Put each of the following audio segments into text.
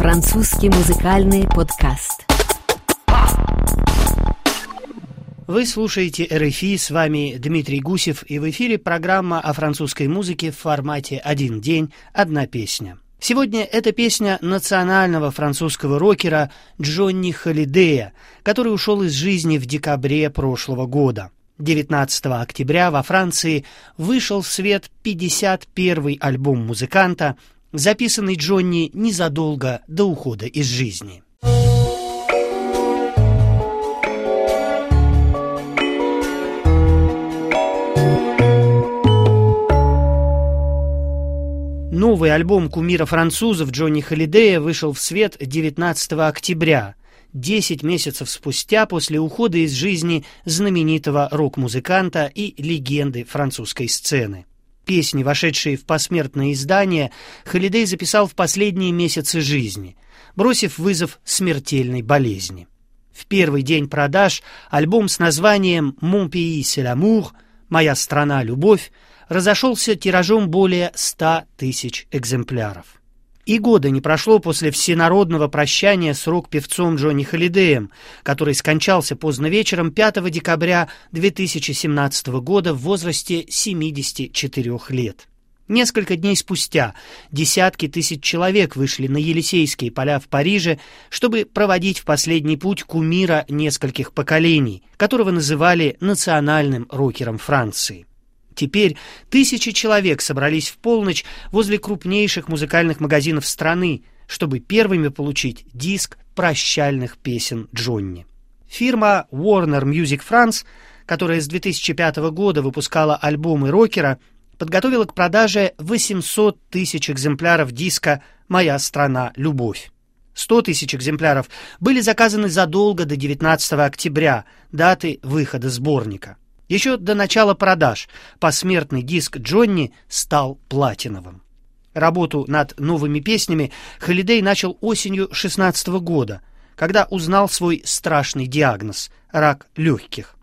Французский музыкальный подкаст. Вы слушаете РФИ, с вами Дмитрий Гусев, и в эфире программа о французской музыке в формате «Один день, одна песня». Сегодня это песня национального французского рокера Джонни Холидея, который ушел из жизни в декабре прошлого года. 19 октября во Франции вышел в свет 51-й альбом музыканта, записанный Джонни незадолго до ухода из жизни. Новый альбом кумира французов Джонни Холидея вышел в свет 19 октября, 10 месяцев спустя после ухода из жизни знаменитого рок-музыканта и легенды французской сцены. Песни, вошедшие в посмертное издание, Холидей записал в последние месяцы жизни, бросив вызов смертельной болезни. В первый день продаж альбом с названием «Mon pays c'est l'amour» «Моя страна – любовь» разошелся тиражом более 100 тысяч экземпляров. И года не прошло после всенародного прощания с рок-певцом Джонни Холидеем, который скончался поздно вечером 5 декабря 2017 года в возрасте 74 лет. Несколько дней спустя десятки тысяч человек вышли на Елисейские поля в Париже, чтобы проводить в последний путь кумира нескольких поколений, которого называли национальным рокером Франции. Теперь тысячи человек собрались в полночь возле крупнейших музыкальных магазинов страны, чтобы первыми получить диск прощальных песен Джонни. Фирма Warner Music France, которая с 2005 года выпускала альбомы рокера, подготовила к продаже 800 тысяч экземпляров диска «Моя страна. Любовь». 100 тысяч экземпляров были заказаны задолго до 19 октября, даты выхода сборника. Еще до начала продаж посмертный диск Джонни стал платиновым. Работу над новыми песнями Холидей начал осенью 16 года, когда узнал свой страшный диагноз – рак легких.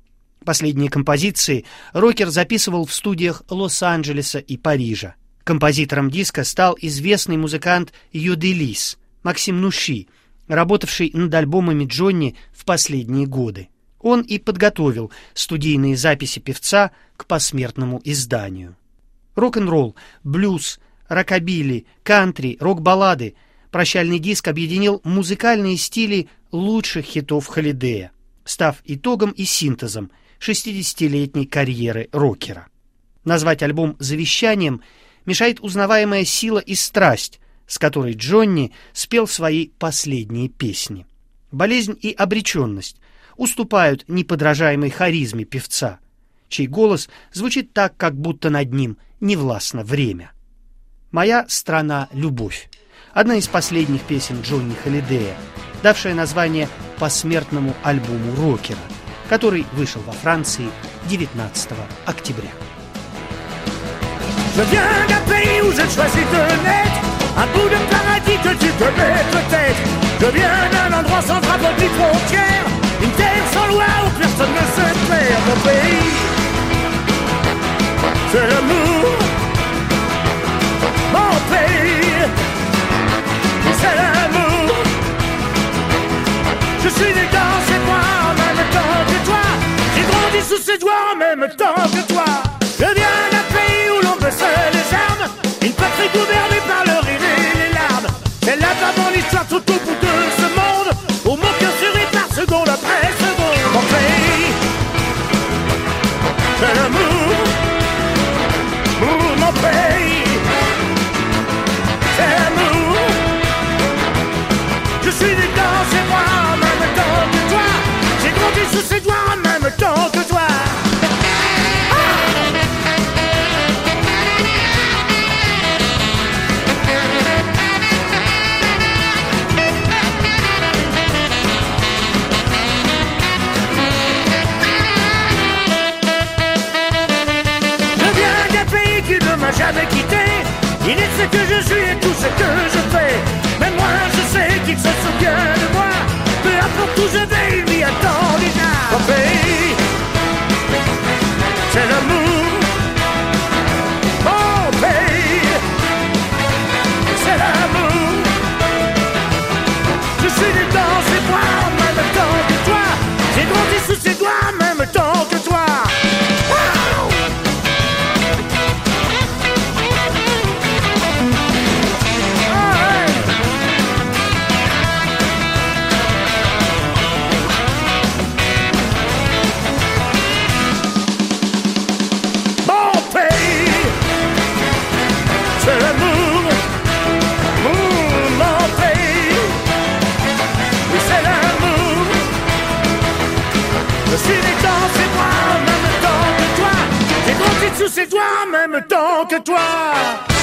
Последние композиции рокер записывал в студиях Лос-Анджелеса и Парижа. Композитором диска стал известный музыкант Йоделис Максим Нуши, работавший над альбомами Джонни в последние годы. Он и подготовил студийные записи певца к посмертному изданию. Рок-н-ролл, блюз, рокобили, кантри, рок-баллады прощальный диск объединил музыкальные стили лучших хитов Холидея, став итогом и синтезом 60-летней карьеры рокера. Назвать альбом «Завещанием» мешает узнаваемая сила и страсть, с которой Джонни спел свои последние песни. Болезнь и обреченность уступают неподражаемой харизме певца, чей голос звучит так, как будто над ним не властно время. «Моя страна – любовь» – одна из последних песен Джонни Холидея, давшая название посмертному альбому рокера, который вышел во Франции 19 октября. Je viens d'un où j'ai choisi de naître Un bout de paradis que tu connais peut-être Je viens d'un endroit sans drapeau ni frontière Une terre sans ne se perd Mon pays. C'est l'amour. Mon pays. C'est l'amour. Je suis né dans ses bois en même temps que toi. J'ai grandi sous ses doigts en même temps que toi. Je viens d'un pays où l'on baissait les armes. Une patrie gouvernée par le m'a jamais quitté. Il est ce que je suis et tout ce que je fais. Mais moi, je sais qu'il se souvient de moi. suis les dents, c'est même temps que toi. J'ai grandi sous ses doigts même temps que toi.